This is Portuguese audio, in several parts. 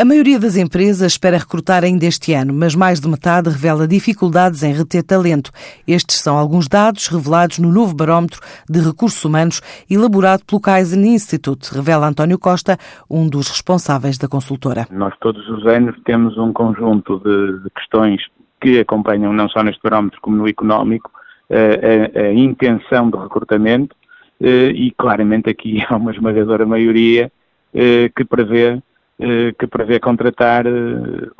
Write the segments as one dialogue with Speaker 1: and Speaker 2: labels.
Speaker 1: A maioria das empresas espera recrutar ainda este ano, mas mais de metade revela dificuldades em reter talento. Estes são alguns dados revelados no novo barómetro de recursos humanos elaborado pelo Kaizen Institute, revela António Costa, um dos responsáveis da consultora.
Speaker 2: Nós todos os anos temos um conjunto de, questões que acompanham não só neste barómetro como no económico a, a, intenção de recrutamento eh, e claramente aqui há uma esmagadora maioria eh, que prevê que prevê contratar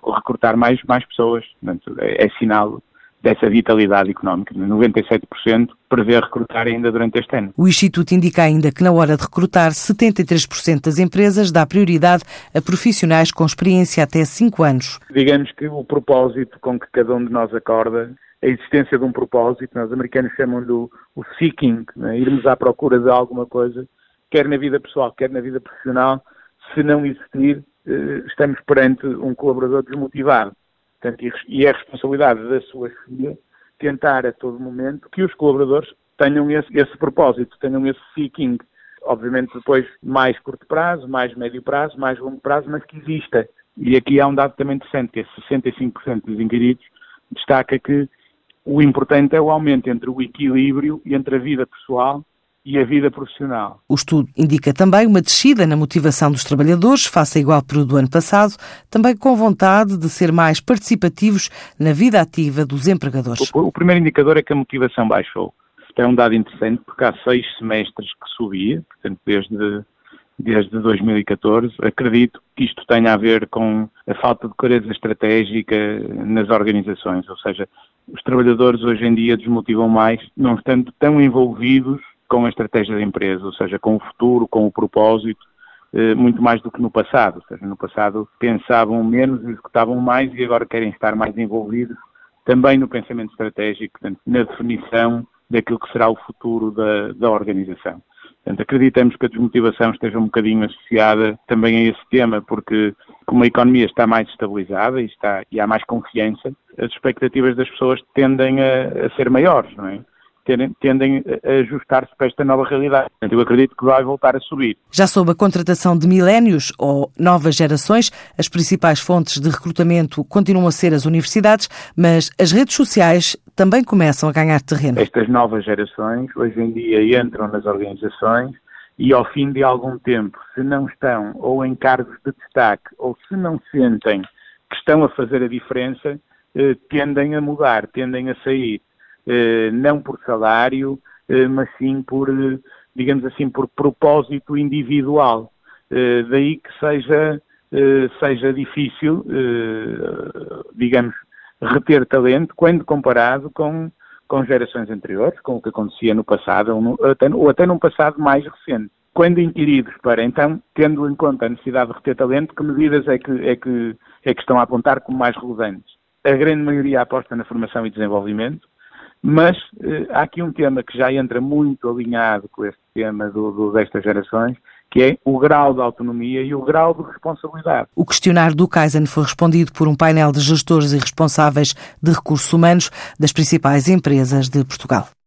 Speaker 2: ou recrutar mais, mais pessoas. Portanto, é, é sinal dessa vitalidade económica. 97% prevê recrutar ainda durante este ano.
Speaker 1: O Instituto indica ainda que na hora de recrutar, 73% das empresas dá prioridade a profissionais com experiência até 5 anos.
Speaker 2: Digamos que o propósito com que cada um de nós acorda a existência de um propósito, nós americanos chamam-lhe o, o seeking, né? irmos à procura de alguma coisa, quer na vida pessoal, quer na vida profissional, se não existir, eh, estamos perante um colaborador desmotivado. Portanto, e é responsabilidade da sua filha tentar a todo momento que os colaboradores tenham esse, esse propósito, tenham esse seeking. Obviamente depois mais curto prazo, mais médio prazo, mais longo prazo, mas que exista. E aqui há um dado também interessante, que é 65% dos inquiridos destaca que o importante é o aumento entre o equilíbrio entre a vida pessoal e a vida profissional.
Speaker 1: O estudo indica também uma descida na motivação dos trabalhadores, face a igual período do ano passado, também com vontade de ser mais participativos na vida ativa dos empregadores.
Speaker 2: O, o primeiro indicador é que a motivação baixou. É um dado interessante porque há seis semestres que subia, portanto, desde, desde 2014. Acredito que isto tenha a ver com a falta de clareza estratégica nas organizações, ou seja, os trabalhadores hoje em dia desmotivam mais, não estando tão envolvidos com a estratégia da empresa, ou seja, com o futuro, com o propósito, eh, muito mais do que no passado. Ou seja, no passado pensavam menos, executavam mais e agora querem estar mais envolvidos também no pensamento estratégico, portanto, na definição daquilo que será o futuro da, da organização. Portanto, acreditamos que a desmotivação esteja um bocadinho associada também a esse tema, porque como a economia está mais estabilizada e, está, e há mais confiança, as expectativas das pessoas tendem a, a ser maiores, não é? Tendem a ajustar-se para esta nova realidade. Eu acredito que vai voltar a subir.
Speaker 1: Já sob a contratação de milénios ou novas gerações, as principais fontes de recrutamento continuam a ser as universidades, mas as redes sociais também começam a ganhar terreno.
Speaker 2: Estas novas gerações hoje em dia entram nas organizações e ao fim de algum tempo, se não estão ou em cargos de destaque ou se não sentem que estão a fazer a diferença, eh, tendem a mudar, tendem a sair. Eh, não por salário, eh, mas sim por, eh, digamos assim, por propósito individual. Daí que seja, seja difícil, digamos, reter talento quando comparado com, com gerações anteriores, com o que acontecia no passado, ou, no, até, ou até num passado mais recente. Quando inquiridos para, então, tendo em conta a necessidade de reter talento, que medidas é que, é que, é que estão a apontar como mais relevantes? A grande maioria aposta na formação e desenvolvimento, mas eh, há aqui um tema que já entra muito alinhado com este tema do, do, destas gerações, que é o grau de autonomia e o grau de responsabilidade.
Speaker 1: O questionário do Kaizen foi respondido por um painel de gestores e responsáveis de recursos humanos das principais empresas de Portugal.